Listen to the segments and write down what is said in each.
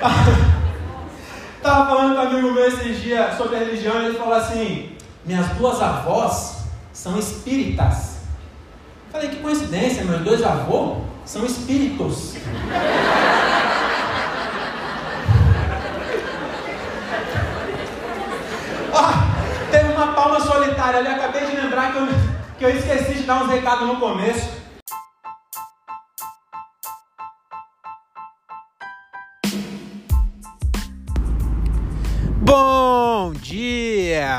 Tava falando com um amigo meu esses dias sobre religião ele falou assim: Minhas duas avós são espíritas. Falei, que coincidência, meus dois avós são espíritos. oh, teve uma palma solitária ali, acabei de lembrar que eu, que eu esqueci de dar uns recados no começo.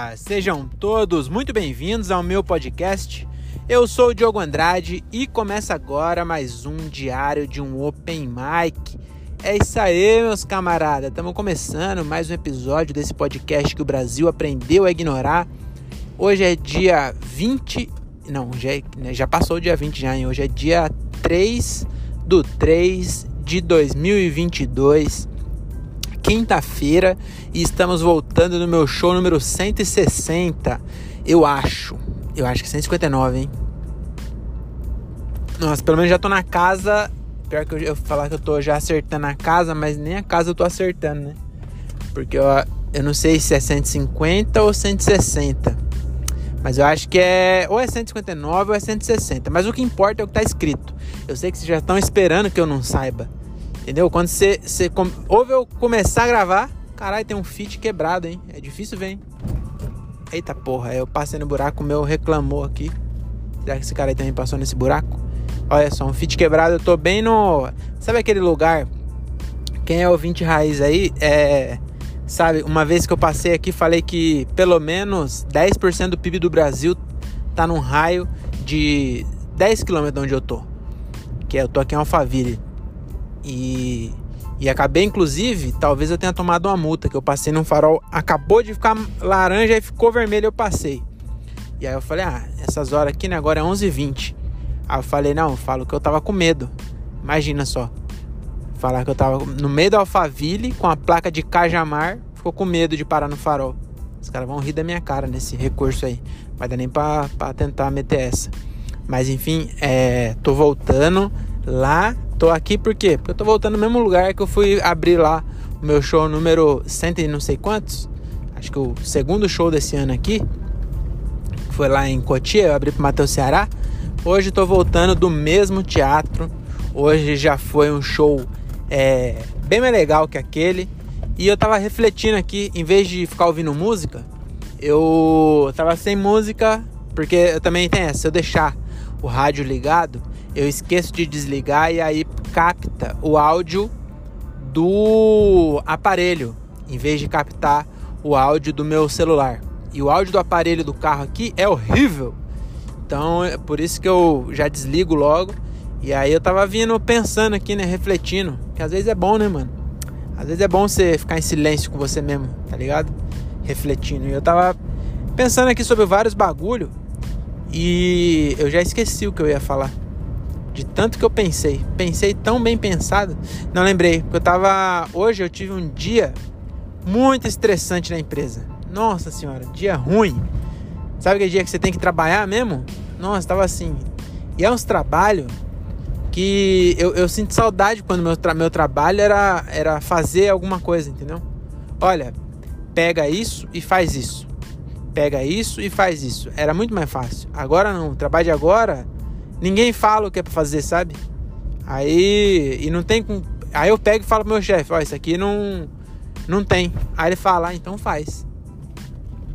Dia! Sejam todos muito bem-vindos ao meu podcast. Eu sou o Diogo Andrade e começa agora mais um diário de um Open Mic. É isso aí, meus camaradas. Estamos começando mais um episódio desse podcast que o Brasil aprendeu a ignorar. Hoje é dia 20. Não, já, é, né, já passou o dia 20 já, hein? Hoje é dia 3 do 3 de 2022 quinta-feira e estamos voltando no meu show número 160. Eu acho. Eu acho que 159, hein? Nossa, pelo menos já tô na casa. Pior que eu, eu falar que eu tô já acertando a casa, mas nem a casa eu tô acertando, né? Porque eu, eu não sei se é 150 ou 160. Mas eu acho que é ou é 159 ou é 160. Mas o que importa é o que tá escrito. Eu sei que vocês já estão esperando que eu não saiba. Entendeu? Quando você, você ouve eu começar a gravar, caralho, tem um fit quebrado, hein? É difícil ver, hein? Eita porra, eu passei no buraco, o meu reclamou aqui. Será que esse cara aí também passou nesse buraco? Olha só, um fit quebrado, eu tô bem no. Sabe aquele lugar? Quem é ouvinte raiz aí, é. Sabe, uma vez que eu passei aqui, falei que pelo menos 10% do PIB do Brasil tá num raio de 10 km de onde eu tô. Que é, eu tô aqui em Alphaville. E, e acabei, inclusive, talvez eu tenha tomado uma multa, que eu passei num farol, acabou de ficar laranja e ficou vermelho, eu passei. E aí eu falei, ah, essas horas aqui, né, agora é 11h20. Aí eu falei, não, falo que eu tava com medo. Imagina só. Falar que eu tava no meio do Alphaville, com a placa de Cajamar, ficou com medo de parar no farol. Os caras vão rir da minha cara nesse recurso aí. Vai dar nem pra, pra tentar meter essa. Mas enfim, é, tô voltando lá Tô aqui por quê? Porque eu tô voltando no mesmo lugar que eu fui abrir lá o meu show número cento e não sei quantos. Acho que o segundo show desse ano aqui. Foi lá em Cotia, eu abri pro Matheus Ceará. Hoje tô voltando do mesmo teatro. Hoje já foi um show é, bem mais legal que aquele. E eu tava refletindo aqui, em vez de ficar ouvindo música, eu tava sem música, porque eu também tenho essa, se eu deixar o rádio ligado, eu esqueço de desligar e aí capta o áudio do aparelho, em vez de captar o áudio do meu celular. E o áudio do aparelho do carro aqui é horrível. Então é por isso que eu já desligo logo. E aí eu tava vindo pensando aqui, né, refletindo, que às vezes é bom, né, mano? Às vezes é bom você ficar em silêncio com você mesmo, tá ligado? Refletindo. E eu tava pensando aqui sobre vários bagulho e eu já esqueci o que eu ia falar. De tanto que eu pensei. Pensei tão bem pensado. Não lembrei. Porque eu tava. Hoje eu tive um dia muito estressante na empresa. Nossa senhora, dia ruim. Sabe aquele dia que você tem que trabalhar mesmo? Nossa, tava assim. E é uns trabalhos que eu, eu sinto saudade quando meu, tra meu trabalho era, era fazer alguma coisa, entendeu? Olha, pega isso e faz isso. Pega isso e faz isso. Era muito mais fácil. Agora não. O trabalho de agora Ninguém fala o que é pra fazer, sabe? Aí. E não tem com. Aí eu pego e falo pro meu chefe, ó, isso aqui não. Não tem. Aí ele fala, ah, então faz.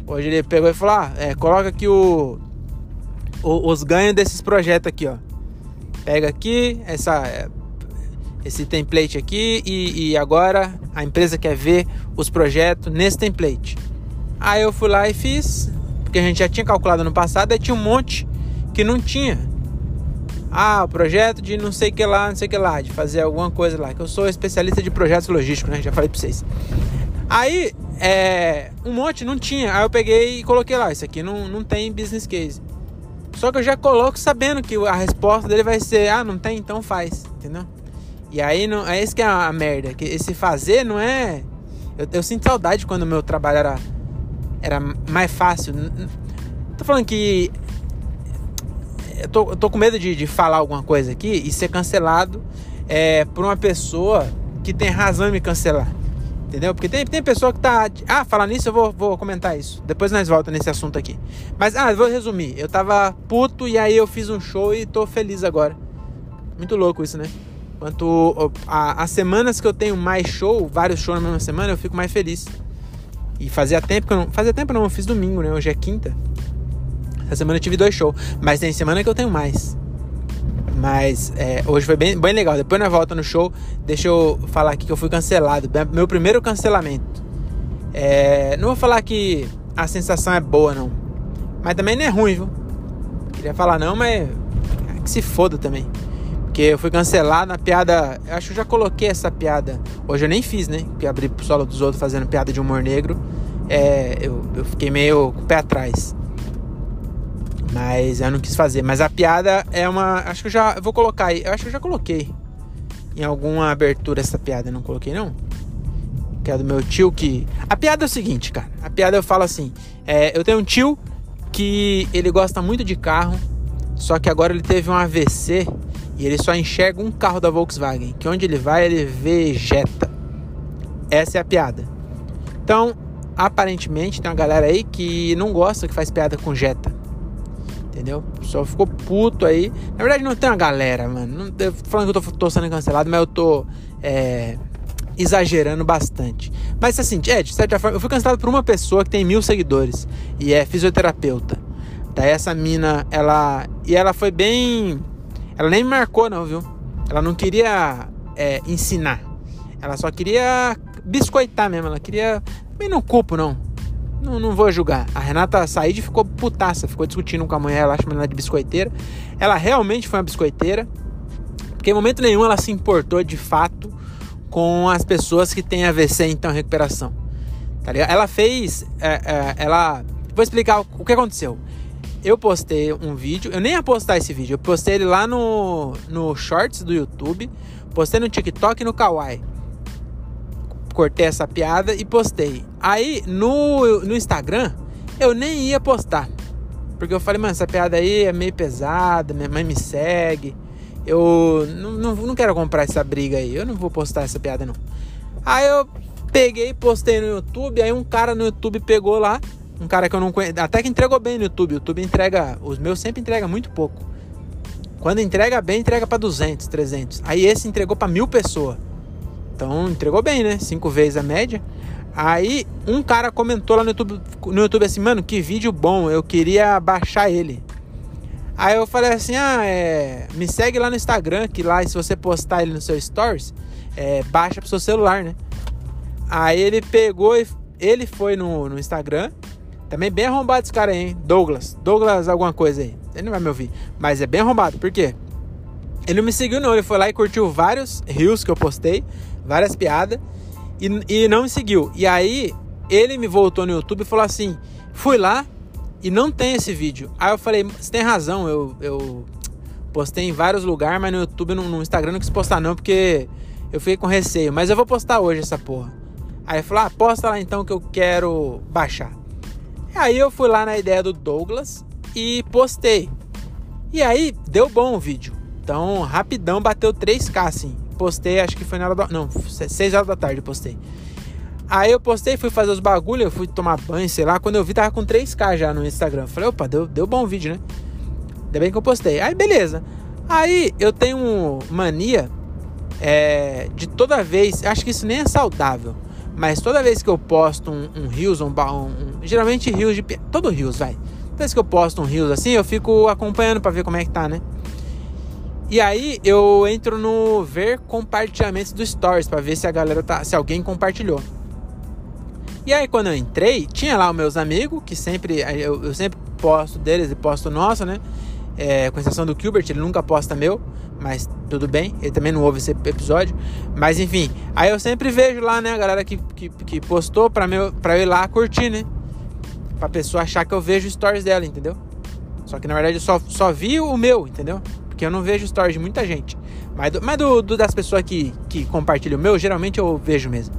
Hoje ele pegou e falou, ah, é, coloca aqui o, o, os ganhos desses projetos aqui, ó. Pega aqui essa, esse template aqui e, e agora a empresa quer ver os projetos nesse template. Aí eu fui lá e fiz, porque a gente já tinha calculado no passado, aí tinha um monte que não tinha. Ah, o projeto de não sei que lá, não sei que lá, de fazer alguma coisa lá. Que eu sou especialista de projetos logísticos, né? Já falei pra vocês. Aí, é, um monte não tinha. Aí eu peguei e coloquei lá. Isso aqui não, não tem business case. Só que eu já coloco sabendo que a resposta dele vai ser: ah, não tem, então faz. Entendeu? E aí, não, é isso que é a merda. Que esse fazer não é. Eu, eu sinto saudade quando o meu trabalho era, era mais fácil. Tô falando que eu tô, eu tô com medo de, de falar alguma coisa aqui e ser cancelado é, por uma pessoa que tem razão em me cancelar. Entendeu? Porque tem, tem pessoa que tá. Ah, falar nisso, eu vou, vou comentar isso. Depois nós voltamos nesse assunto aqui. Mas, ah, vou resumir. Eu tava puto e aí eu fiz um show e tô feliz agora. Muito louco isso, né? Quanto a, as semanas que eu tenho mais show, vários shows na mesma semana, eu fico mais feliz. E fazia tempo que eu não. Fazia tempo não, eu fiz domingo, né? Hoje é quinta. Essa semana eu tive dois shows. Mas tem semana que eu tenho mais. Mas é, hoje foi bem, bem legal. Depois na volta no show, deixa eu falar aqui que eu fui cancelado. Meu primeiro cancelamento. É, não vou falar que a sensação é boa, não. Mas também não é ruim, viu? Queria falar não, mas é que se foda também. Porque eu fui cancelado na piada. Eu acho que eu já coloquei essa piada. Hoje eu nem fiz, né? Porque abri pro solo dos outros fazendo piada de humor negro. É, eu, eu fiquei meio com o pé atrás. Mas eu não quis fazer. Mas a piada é uma. Acho que eu já. Vou colocar aí. Eu acho que eu já coloquei em alguma abertura essa piada. Não coloquei, não? Que é do meu tio que. A piada é o seguinte, cara. A piada eu falo assim. É, eu tenho um tio que ele gosta muito de carro. Só que agora ele teve um AVC e ele só enxerga um carro da Volkswagen. Que onde ele vai, ele vegeta. Essa é a piada. Então, aparentemente, tem uma galera aí que não gosta que faz piada com Jetta entendeu? O pessoal ficou puto aí. Na verdade, não tem uma galera, mano. Não, tô falando que eu tô, tô sendo cancelado, mas eu tô é, exagerando bastante. Mas assim, é, de certa forma, eu fui cancelado por uma pessoa que tem mil seguidores e é fisioterapeuta. Daí essa mina, ela. E ela foi bem. Ela nem me marcou, não, viu? Ela não queria é, ensinar. Ela só queria biscoitar mesmo. Ela queria. Também não culpo, não não, não vou julgar. A Renata Said ficou putaça, ficou discutindo com a mulher, ela acha ela de biscoiteira. Ela realmente foi uma biscoiteira, porque em momento nenhum ela se importou de fato com as pessoas que têm AVC então recuperação. Tá ligado? Ela fez. É, é, ela. Vou explicar o que aconteceu. Eu postei um vídeo, eu nem ia postar esse vídeo, eu postei ele lá no, no Shorts do YouTube, postei no TikTok e no Kawaii cortei essa piada e postei. Aí no, no Instagram eu nem ia postar. Porque eu falei, mano, essa piada aí é meio pesada, minha mãe me segue. Eu não, não, não quero comprar essa briga aí. Eu não vou postar essa piada, não. Aí eu peguei, postei no YouTube. Aí um cara no YouTube pegou lá. Um cara que eu não conheço. Até que entregou bem no YouTube. O YouTube entrega. Os meus sempre entrega muito pouco. Quando entrega bem, entrega para 200, 300. Aí esse entregou para mil pessoas. Então entregou bem, né? Cinco vezes a média. Aí um cara comentou lá no YouTube, no YouTube assim, mano, que vídeo bom, eu queria baixar ele. Aí eu falei assim, ah, é, me segue lá no Instagram, que lá se você postar ele no seu stories, é, baixa pro seu celular, né? Aí ele pegou e ele foi no, no Instagram, também bem arrombado esse cara aí, hein? Douglas, Douglas alguma coisa aí, ele não vai me ouvir, mas é bem arrombado, por quê? Ele não me seguiu não, ele foi lá e curtiu vários reels que eu postei, várias piadas, e, e não me seguiu. E aí ele me voltou no YouTube e falou assim: fui lá e não tem esse vídeo. Aí eu falei: você tem razão, eu, eu postei em vários lugares, mas no YouTube, no, no Instagram não quis postar não, porque eu fiquei com receio. Mas eu vou postar hoje essa porra. Aí ele falou: ah, posta lá então que eu quero baixar. Aí eu fui lá na ideia do Douglas e postei. E aí deu bom o vídeo. Então, rapidão bateu 3k assim postei, acho que foi na hora da. Não, 6 horas da tarde postei. Aí eu postei, fui fazer os bagulho, eu fui tomar banho, sei lá. Quando eu vi, tava com 3k já no Instagram. Falei, opa, deu, deu bom vídeo, né? Ainda bem que eu postei. Aí, beleza. Aí eu tenho mania é, de toda vez. Acho que isso nem é saudável. Mas toda vez que eu posto um, um Reels, um, um, um, Geralmente Reels de. Todo Reels, vai. Toda vez que eu posto um Reels assim, eu fico acompanhando para ver como é que tá, né? E aí eu entro no ver compartilhamentos do Stories para ver se a galera tá, se alguém compartilhou. E aí quando eu entrei, tinha lá os meus amigos, que sempre eu, eu sempre posto deles e posto nosso, né? É, com exceção do Gilbert, ele nunca posta meu, mas tudo bem, ele também não ouve esse episódio. Mas enfim, aí eu sempre vejo lá, né, a galera que, que, que postou pra, meu, pra eu ir lá curtir, né? Pra pessoa achar que eu vejo stories dela, entendeu? Só que na verdade eu só, só vi o meu, entendeu? Porque eu não vejo stories de muita gente. Mas, do, mas do, do, das pessoas que, que compartilham o meu, geralmente eu vejo mesmo.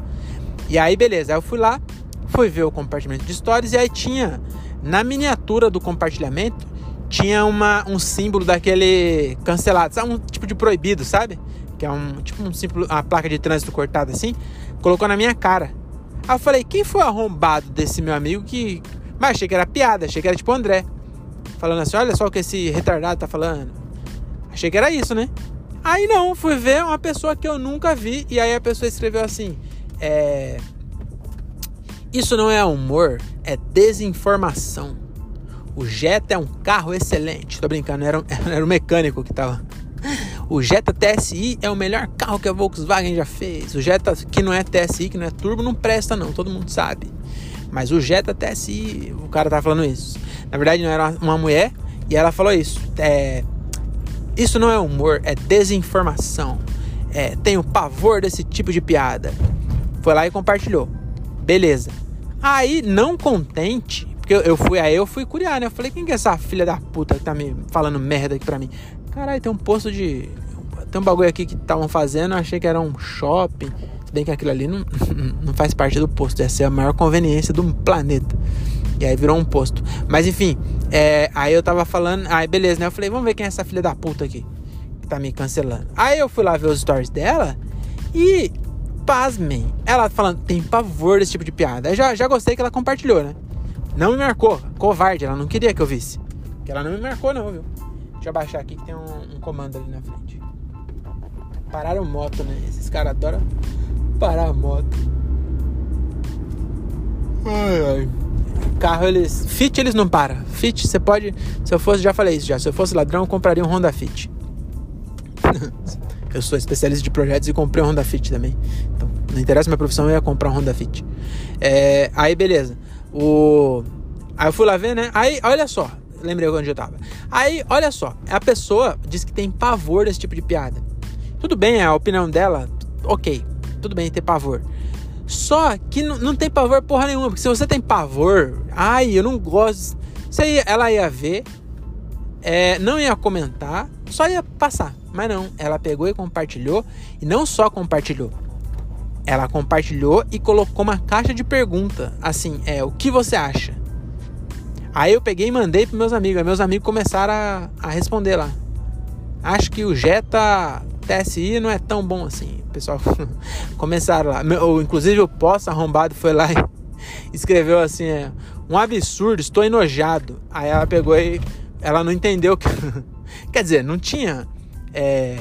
E aí, beleza. Aí eu fui lá, fui ver o compartilhamento de stories. E aí tinha, na miniatura do compartilhamento, tinha uma, um símbolo daquele cancelado. Sabe? Um tipo de proibido, sabe? que é um tipo um simples, uma placa de trânsito cortada assim, colocou na minha cara. Aí eu falei, quem foi arrombado desse meu amigo que. Mas achei que era piada, achei que era tipo André. Falando assim, olha só o que esse retardado tá falando. Achei que era isso, né? Aí não, fui ver uma pessoa que eu nunca vi. E aí a pessoa escreveu assim: é. Isso não é humor, é desinformação. O Jetta é um carro excelente. Tô brincando, era um, era um mecânico que tava. O Jetta TSI é o melhor carro que a Volkswagen já fez. O Jetta que não é TSI, que não é turbo, não presta não, todo mundo sabe. Mas o Jetta TSI, o cara tava falando isso. Na verdade, não era uma mulher e ela falou isso. É, isso não é humor, é desinformação. É, tenho pavor desse tipo de piada. Foi lá e compartilhou. Beleza. Aí, não contente, porque eu, fui, aí eu fui curiar, né? Eu falei, quem que é essa filha da puta que tá me falando merda aqui pra mim? Caralho, tem um posto de. Tem um bagulho aqui que estavam fazendo, achei que era um shopping. Se bem que aquilo ali não, não faz parte do posto, essa é a maior conveniência do planeta. E aí virou um posto. Mas enfim, é, aí eu tava falando, aí beleza, né? Eu falei, vamos ver quem é essa filha da puta aqui que tá me cancelando. Aí eu fui lá ver os stories dela e pasmem. Ela falando, tem pavor desse tipo de piada. Eu já, já gostei que ela compartilhou, né? Não me marcou. Covarde, ela não queria que eu visse. Que ela não me marcou, não, viu? Deixa eu baixar aqui que tem um, um comando ali na frente. Pararam moto, né? Esses caras adoram parar a moto. Ai, ai. Carro eles. Fit eles não param. Fit você pode. Se eu fosse, já falei isso já. Se eu fosse ladrão, eu compraria um Honda Fit. Eu sou especialista de projetos e comprei um Honda Fit também. Então, não interessa minha profissão, eu ia comprar um Honda Fit. É, aí, beleza. O... Aí eu fui lá ver, né? Aí, olha só. Lembrei onde eu tava. Aí, olha só. A pessoa diz que tem pavor desse tipo de piada. Tudo bem, é a opinião dela, ok. Tudo bem ter pavor. Só que não tem pavor porra nenhuma. Porque se você tem pavor, ai, eu não gosto. Você ela ia ver, é, não ia comentar, só ia passar. Mas não, ela pegou e compartilhou. E não só compartilhou. Ela compartilhou e colocou uma caixa de pergunta. Assim, é, o que você acha? Aí eu peguei e mandei para meus amigos. Aí meus amigos começaram a, a responder lá. Acho que o Jetta TSI não é tão bom assim. Pessoal começaram lá. Meu, inclusive o Poço arrombado foi lá e escreveu assim: é, um absurdo, estou enojado. Aí ela pegou e ela não entendeu que. Quer dizer, não tinha é,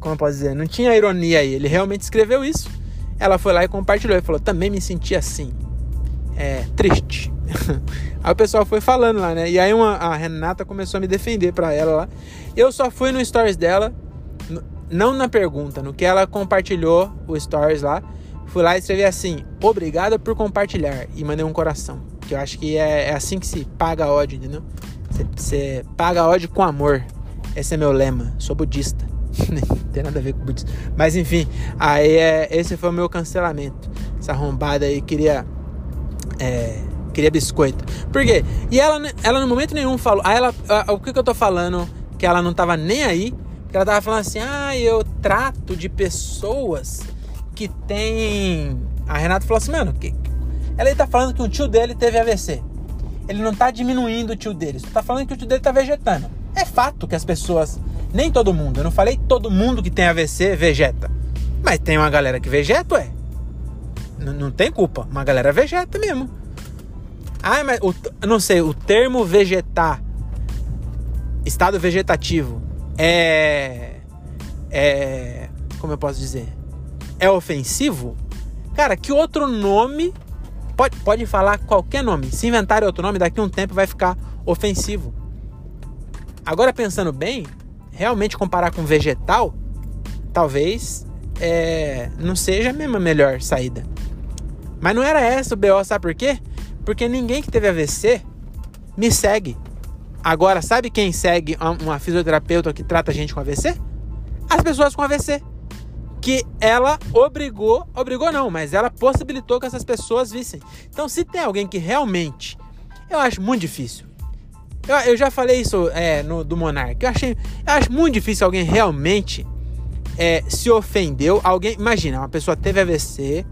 como eu posso dizer? Não tinha ironia aí. Ele realmente escreveu isso. Ela foi lá e compartilhou e falou: também me senti assim. É, triste. aí o pessoal foi falando lá, né? E aí uma, a Renata começou a me defender pra ela lá. Eu só fui no stories dela, não na pergunta, no que ela compartilhou o stories lá. Fui lá e escrevi assim: Obrigada por compartilhar. E mandei um coração. Que eu acho que é, é assim que se paga ódio, entendeu? Você paga ódio com amor. Esse é meu lema. Sou budista. Não tem nada a ver com budismo. Mas enfim, aí é, esse foi o meu cancelamento. Essa arrombada aí queria. É, queria biscoito. Por quê? E ela, ela no momento nenhum falou. Aí ela. O que, que eu tô falando? Que ela não tava nem aí. Ela tava falando assim: ah, eu trato de pessoas que tem. A Renata falou assim, mano, que... ela tá falando que o tio dele teve AVC. Ele não tá diminuindo o tio dele, só tá falando que o tio dele tá vegetando. É fato que as pessoas, nem todo mundo, eu não falei todo mundo que tem AVC vegeta. Mas tem uma galera que vegeta, ué. N não tem culpa, uma galera vegeta mesmo. Ah, mas o, não sei, o termo vegetar, estado vegetativo, é. É. Como eu posso dizer? É ofensivo? Cara, que outro nome. Pode, pode falar qualquer nome. Se inventar outro nome, daqui a um tempo vai ficar ofensivo. Agora pensando bem, realmente comparar com vegetal, talvez é, não seja a mesma melhor saída. Mas não era essa o BO, sabe por quê? Porque ninguém que teve AVC me segue. Agora, sabe quem segue uma fisioterapeuta que trata gente com AVC? As pessoas com AVC. Que ela obrigou, obrigou não, mas ela possibilitou que essas pessoas vissem. Então, se tem alguém que realmente, eu acho muito difícil, eu, eu já falei isso é, no, do Monark. Eu, achei, eu acho muito difícil alguém realmente é, se ofendeu. Alguém, imagina, uma pessoa teve AVC.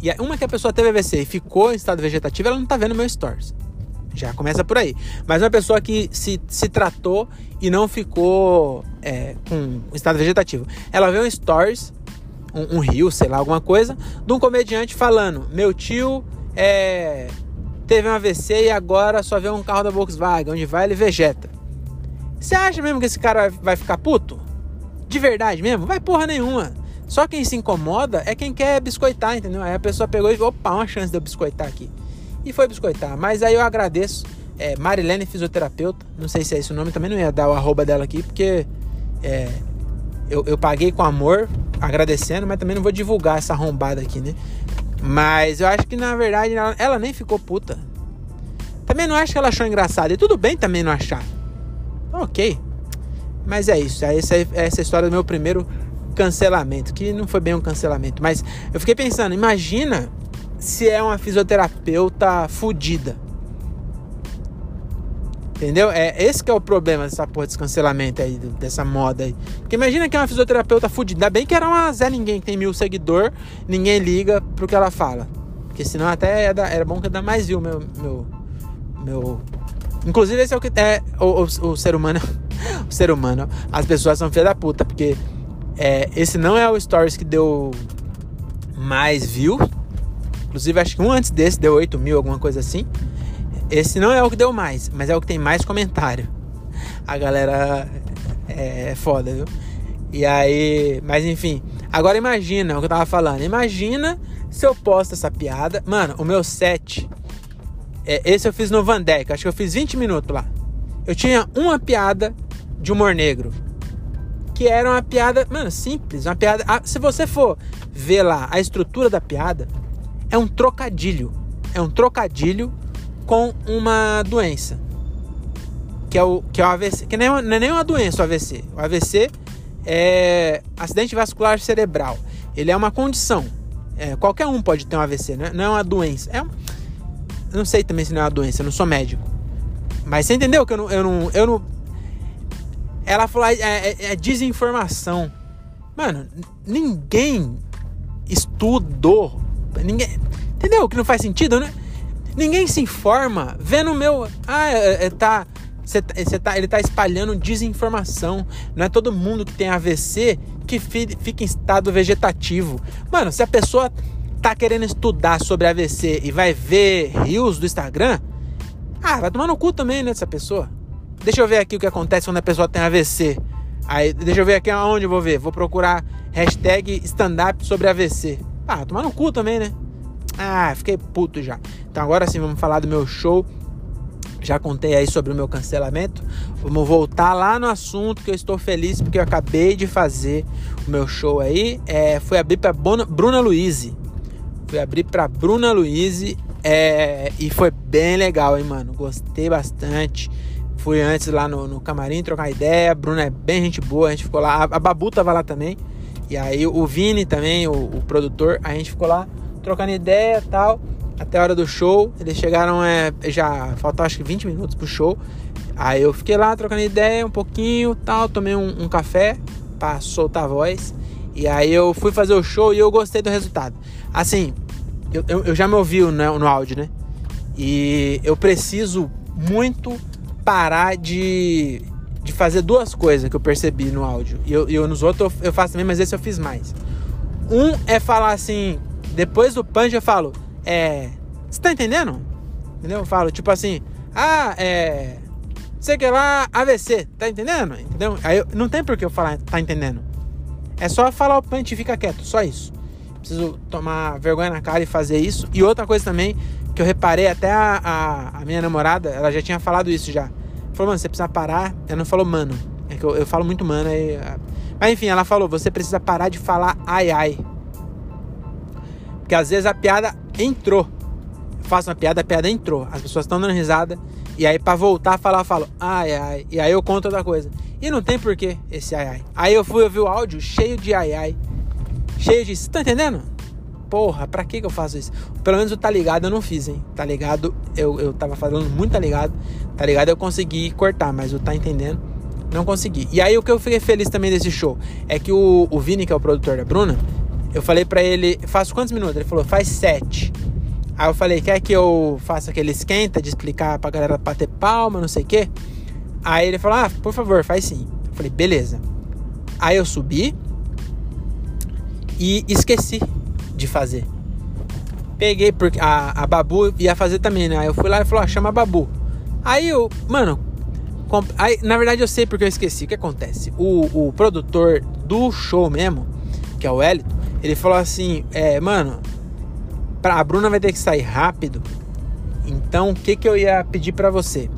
E uma que a pessoa teve AVC e ficou em estado vegetativo, ela não tá vendo meu stories. Já começa por aí. Mas uma pessoa que se, se tratou e não ficou é, com estado vegetativo. Ela vê um stories, um, um rio, sei lá, alguma coisa, de um comediante falando: Meu tio é, teve um AVC e agora só vê um carro da Volkswagen. Onde vai, ele vegeta. Você acha mesmo que esse cara vai ficar puto? De verdade mesmo? Vai porra nenhuma. Só quem se incomoda é quem quer biscoitar, entendeu? Aí a pessoa pegou e opa, uma chance de eu biscoitar aqui. E foi biscoitar. Mas aí eu agradeço. É, Marilene Fisioterapeuta. Não sei se é esse o nome, também não ia dar o arroba dela aqui, porque é, eu, eu paguei com amor, agradecendo, mas também não vou divulgar essa arrombada aqui, né? Mas eu acho que na verdade ela, ela nem ficou puta. Também não acho que ela achou engraçado. E tudo bem também não achar. Ok. Mas é isso. Essa, essa história do meu primeiro cancelamento. Que não foi bem um cancelamento. Mas eu fiquei pensando, imagina se é uma fisioterapeuta fodida. Entendeu? É esse que é o problema dessa porra desse cancelamento aí, dessa moda aí. Porque imagina que é uma fisioterapeuta fudida. Ainda bem que era uma Zé Ninguém que tem mil seguidor, ninguém liga pro que ela fala. Porque senão até era, era bom que dar mais view meu, meu, meu. Inclusive esse é o que é o, o, o ser humano. o ser humano. As pessoas são filha da puta, porque é, esse não é o stories que deu mais view. Inclusive acho que um antes desse deu 8 mil, alguma coisa assim. Esse não é o que deu mais, mas é o que tem mais comentário. A galera é, é foda, viu? E aí, mas enfim. Agora imagina o que eu tava falando. Imagina se eu posto essa piada. Mano, o meu set. É, esse eu fiz no Vandeck. Acho que eu fiz 20 minutos lá. Eu tinha uma piada de humor negro. Que era uma piada, mano, simples. Uma piada. Ah, se você for ver lá a estrutura da piada, é um trocadilho. É um trocadilho com uma doença. Que é o, que é o AVC. Que é, não é nem uma doença o AVC. O AVC é acidente vascular cerebral. Ele é uma condição. É, qualquer um pode ter um AVC, não é, não é uma doença. É um, não sei também se não é uma doença, eu não sou médico. Mas você entendeu que eu não. Eu não, eu não ela falou: é, é, é desinformação. Mano, ninguém estudou. Ninguém. Entendeu? Que não faz sentido, né? Ninguém se informa vendo o meu. Ah, é, é, tá. Você tá, ele tá espalhando desinformação. Não é todo mundo que tem AVC que fica em estado vegetativo. Mano, se a pessoa tá querendo estudar sobre AVC e vai ver rios do Instagram, ah, vai tomar no cu também, né, dessa pessoa. Deixa eu ver aqui o que acontece quando a pessoa tem AVC. Aí, deixa eu ver aqui aonde eu vou ver. Vou procurar hashtag stand-up sobre AVC. Ah, tomar no cu também, né? Ah, fiquei puto já. Então agora sim vamos falar do meu show. Já contei aí sobre o meu cancelamento. Vamos voltar lá no assunto que eu estou feliz porque eu acabei de fazer o meu show aí. É, fui abrir para Bruna Luiz. Fui abrir para Bruna Luiz é, e foi bem legal, hein, mano. Gostei bastante. Fui antes lá no, no camarim trocar ideia. A Bruna é bem gente boa, a gente ficou lá. A, a Babu tava lá também. E aí o Vini também, o, o produtor, a gente ficou lá trocando ideia e tal, até a hora do show. Eles chegaram, é, já faltou acho que 20 minutos pro show. Aí eu fiquei lá trocando ideia um pouquinho tal, tomei um, um café para soltar a voz. E aí eu fui fazer o show e eu gostei do resultado. Assim, eu, eu, eu já me ouvi no áudio, né? E eu preciso muito parar de, de fazer duas coisas que eu percebi no áudio. E eu, eu nos outros eu, faço também, mas esse eu fiz mais. Um é falar assim, depois do punch eu falo, é. Você tá entendendo? Entendeu? Eu falo, tipo assim, ah, é. Sei que lá, AVC, tá entendendo? Entendeu? Aí eu, não tem por que eu falar, tá entendendo? É só falar o punch e fica quieto, só isso. Preciso tomar vergonha na cara e fazer isso. E outra coisa também, que eu reparei, até a, a, a minha namorada, ela já tinha falado isso já. Falou, mano, você precisa parar. Ela não falou, mano. É que eu, eu falo muito mano aí. Mas enfim, ela falou, você precisa parar de falar ai ai. Porque às vezes a piada entrou. Eu faço uma piada, a piada entrou. As pessoas estão dando risada. E aí, para voltar a falar, eu falo, ai, ai. E aí eu conto outra coisa. E não tem porquê esse ai, ai. Aí eu fui ouvir o áudio cheio de ai, ai. Cheio de. Você tá entendendo? Porra, pra que eu faço isso? Pelo menos o tá ligado eu não fiz, hein? Tá ligado? Eu, eu tava falando muito tá ligado. Tá ligado? Eu consegui cortar, mas o tá entendendo? Não consegui. E aí o que eu fiquei feliz também desse show é que o, o Vini, que é o produtor da Bruna, eu falei para ele, faço quantos minutos? Ele falou, faz sete. Aí eu falei, quer que eu faça aquele esquenta de explicar pra galera bater palma, não sei o quê? Aí ele falou, ah, por favor, faz sim. Eu falei, beleza. Aí eu subi e esqueci de fazer. Peguei, porque a, a Babu ia fazer também, né? Aí eu fui lá e falou, ah, chama a Babu. Aí eu, mano, aí, na verdade eu sei porque eu esqueci. O que acontece? O, o produtor do show mesmo, que é o Elito, ele falou assim, é, mano, pra, a Bruna vai ter que sair rápido. Então, o que, que eu ia pedir para você?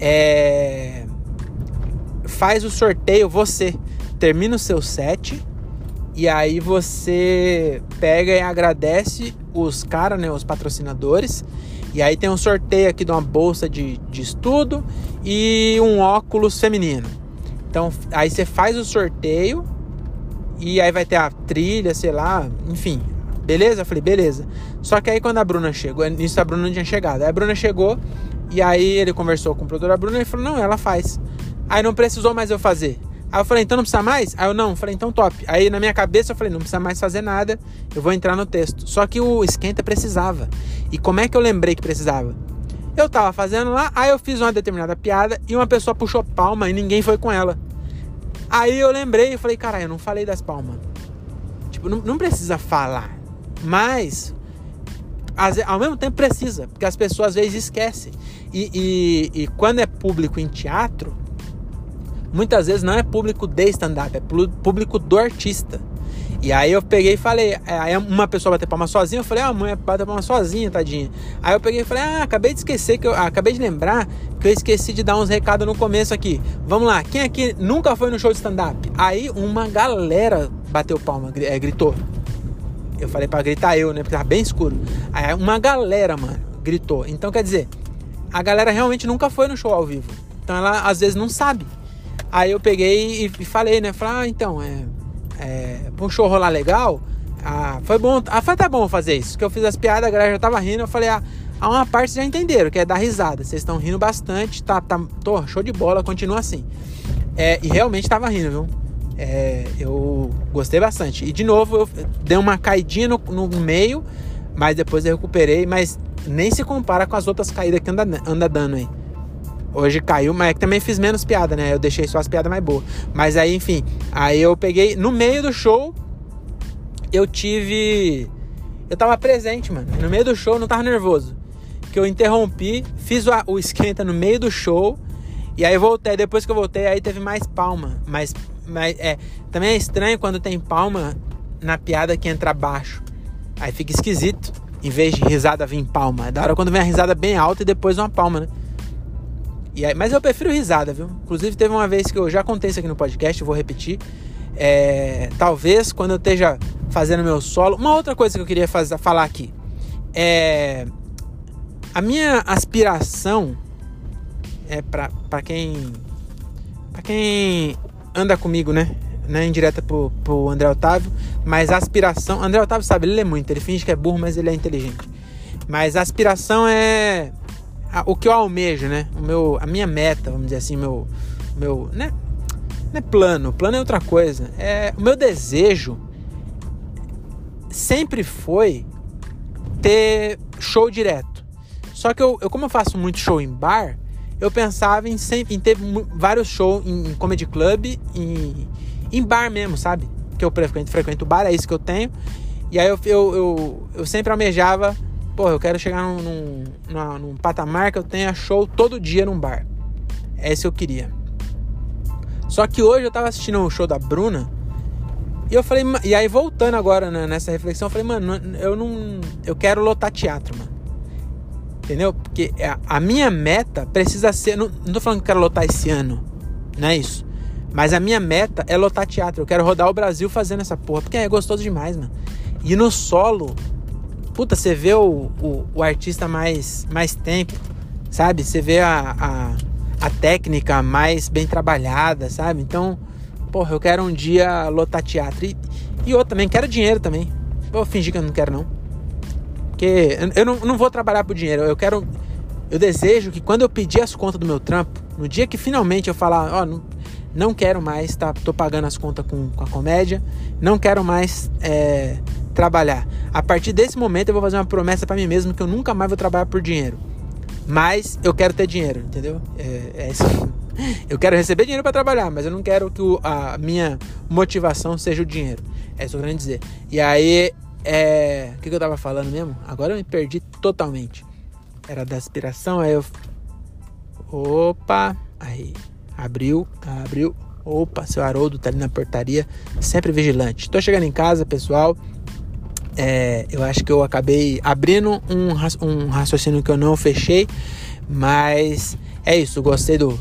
É, faz o sorteio você. Termina o seu set e aí você pega e agradece os caras, né, os patrocinadores. E aí tem um sorteio aqui de uma bolsa de, de estudo e um óculos feminino. Então aí você faz o sorteio e aí vai ter a trilha, sei lá, enfim, Beleza? Eu falei, beleza. Só que aí quando a Bruna chegou, nisso a Bruna não tinha chegado. Aí a Bruna chegou e aí ele conversou com o produtor da Bruna e falou, não, ela faz. Aí não precisou mais eu fazer. Aí eu falei, então não precisa mais? Aí eu não, falei, então top. Aí na minha cabeça eu falei, não precisa mais fazer nada, eu vou entrar no texto. Só que o esquenta precisava. E como é que eu lembrei que precisava? Eu tava fazendo lá, aí eu fiz uma determinada piada e uma pessoa puxou palma e ninguém foi com ela. Aí eu lembrei e falei, caralho, eu não falei das palmas. Tipo, não, não precisa falar. Mas ao mesmo tempo precisa, porque as pessoas às vezes esquecem. E, e, e quando é público em teatro, muitas vezes não é público de stand-up, é público do artista. E aí eu peguei e falei, é, aí uma pessoa bater palma sozinha, eu falei, ah, a mãe bater palma sozinha, tadinha. Aí eu peguei e falei, ah, acabei de esquecer, que eu ah, acabei de lembrar que eu esqueci de dar uns recados no começo aqui. Vamos lá, quem aqui nunca foi no show de stand-up? Aí uma galera bateu palma, é, gritou. Eu falei para gritar eu, né? Porque tava bem escuro. Aí uma galera, mano, gritou. Então quer dizer, a galera realmente nunca foi no show ao vivo. Então ela às vezes não sabe. Aí eu peguei e, falei, né? Falei, ah, então, é. é um show rolar legal. Ah, foi bom. Ah, foi até bom fazer isso. Que eu fiz as piadas, a galera já tava rindo. Eu falei, ah, a uma parte já entenderam, que é dar risada. Vocês estão rindo bastante, tá, tá, tô, show de bola, continua assim. É, e realmente tava rindo, viu? É, eu gostei bastante. E de novo, eu dei uma caidinha no, no, meio, mas depois eu recuperei. Mas nem se compara com as outras caídas que anda, anda dando aí. Hoje caiu, mas é que também fiz menos piada, né? Eu deixei só as piadas mais boas. Mas aí, enfim, aí eu peguei. No meio do show, eu tive. Eu tava presente, mano. No meio do show, não tava nervoso. Que eu interrompi, fiz o, o esquenta no meio do show. E aí voltei. Depois que eu voltei, aí teve mais palma. Mais mas é, também é estranho quando tem palma na piada que entra baixo. Aí fica esquisito. Em vez de risada vir palma. É da hora quando vem a risada bem alta e depois uma palma, né? Aí, mas eu prefiro risada, viu? Inclusive teve uma vez que eu já contei isso aqui no podcast, vou repetir. É, talvez quando eu esteja fazendo meu solo. Uma outra coisa que eu queria fazer, falar aqui. É. A minha aspiração é para quem. para quem anda comigo, né? Né, indireta pro, pro André Otávio, mas a aspiração. André Otávio sabe, ele lê muito, ele finge que é burro, mas ele é inteligente. Mas a aspiração é a, o que eu almejo, né? O meu, a minha meta, vamos dizer assim, meu, meu, né? Não é plano, plano é outra coisa. É o meu desejo sempre foi ter show direto. Só que eu, eu como eu faço muito show em bar, eu pensava em, sempre, em ter vários shows em, comedy club, em, em bar mesmo, sabe? Que eu frequento, frequento bar, é isso que eu tenho. E aí eu, eu, eu, eu sempre almejava, pô, eu quero chegar num, num, num, num patamar que eu tenha show todo dia num bar. É que eu queria. Só que hoje eu tava assistindo o show da Bruna e eu falei, e aí voltando agora né, nessa reflexão, eu falei, mano, eu não. Eu quero lotar teatro, mano. Entendeu? Porque a, minha meta precisa ser. Não, não tô falando que eu quero lotar esse ano. Não é isso. Mas a minha meta é lotar teatro. Eu quero rodar o Brasil fazendo essa porra. Porque é gostoso demais, mano. E no solo, puta, você vê o, o, o artista mais, mais tempo, sabe? Você vê a, a, a, técnica mais bem trabalhada, sabe? Então, porra, eu quero um dia lotar teatro. E, e outro também, quero dinheiro também. Vou fingir que eu não quero, não. Porque eu não, não vou trabalhar por dinheiro. Eu quero. Eu desejo que quando eu pedir as contas do meu trampo, no dia que finalmente eu falar, ó, oh, não, não quero mais, tá? Tô pagando as contas com, com a comédia, não quero mais é, trabalhar. A partir desse momento eu vou fazer uma promessa para mim mesmo que eu nunca mais vou trabalhar por dinheiro. Mas eu quero ter dinheiro, entendeu? É, é isso. Eu quero receber dinheiro para trabalhar, mas eu não quero que o, a minha motivação seja o dinheiro. É isso que eu quero dizer. E aí, é... o que, que eu tava falando mesmo? Agora eu me perdi totalmente. Era da aspiração, aí eu. Opa! Aí, abriu, abriu. Opa, seu Haroldo tá ali na portaria, sempre vigilante. Tô chegando em casa, pessoal. É, eu acho que eu acabei abrindo um, um raciocínio que eu não fechei, mas é isso. Gostei do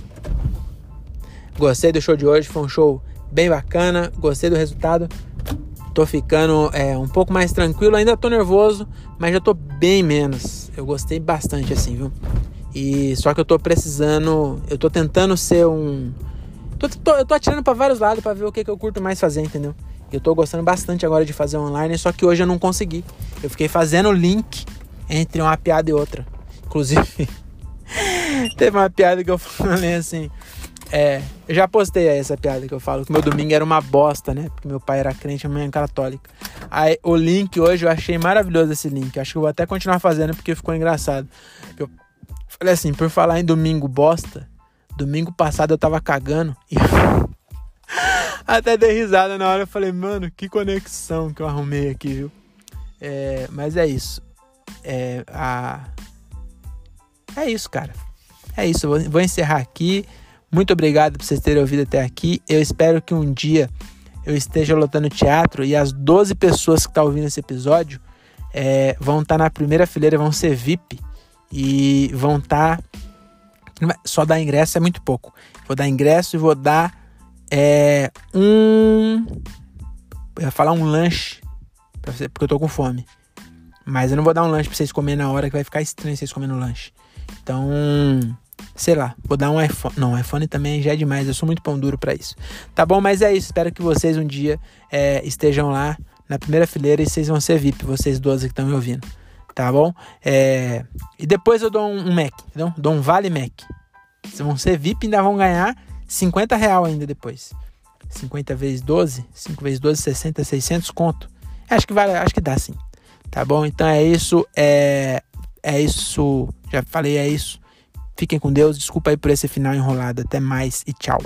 gostei do show de hoje, foi um show bem bacana. Gostei do resultado. Tô ficando é, um pouco mais tranquilo, ainda tô nervoso, mas já tô bem menos. Eu gostei bastante assim, viu? E só que eu tô precisando, eu tô tentando ser um Tô, tô, eu tô atirando para vários lados para ver o que, que eu curto mais fazer, entendeu? Eu tô gostando bastante agora de fazer online, só que hoje eu não consegui. Eu fiquei fazendo link entre uma piada e outra. Inclusive, teve uma piada que eu falei assim. É, eu já postei essa piada que eu falo que meu domingo era uma bosta, né? Porque meu pai era crente, a minha católica. Aí o link hoje eu achei maravilhoso esse link. Acho que eu vou até continuar fazendo porque ficou engraçado. Eu falei assim, por falar em domingo bosta, Domingo passado eu tava cagando e até dei risada na hora. Eu falei, mano, que conexão que eu arrumei aqui, viu? É, mas é isso. É, a... é isso, cara. É isso. Vou, vou encerrar aqui. Muito obrigado por vocês terem ouvido até aqui. Eu espero que um dia eu esteja lotando teatro e as 12 pessoas que estão tá ouvindo esse episódio é, vão estar tá na primeira fileira, vão ser VIP e vão estar. Tá só dar ingresso é muito pouco. Vou dar ingresso e vou dar é, um. Eu ia falar um lanche, você, porque eu tô com fome. Mas eu não vou dar um lanche pra vocês comerem na hora que vai ficar estranho vocês comendo lanche. Então, sei lá, vou dar um iPhone. Não, iPhone também já é demais, eu sou muito pão duro para isso. Tá bom, mas é isso. Espero que vocês um dia é, estejam lá na primeira fileira e vocês vão ser VIP, vocês 12 que estão me ouvindo tá bom? É... E depois eu dou um, Mac, entendeu? Dou um Vale Mac. Vocês vão ser VIP e ainda vão ganhar 50 real ainda depois. 50 vezes 12, 5 vezes 12, 60, 600 conto. Acho que vale, acho que dá sim. Tá bom? Então é isso, é é isso. Já falei, é isso. Fiquem com Deus. Desculpa aí por esse final enrolado. Até mais e tchau.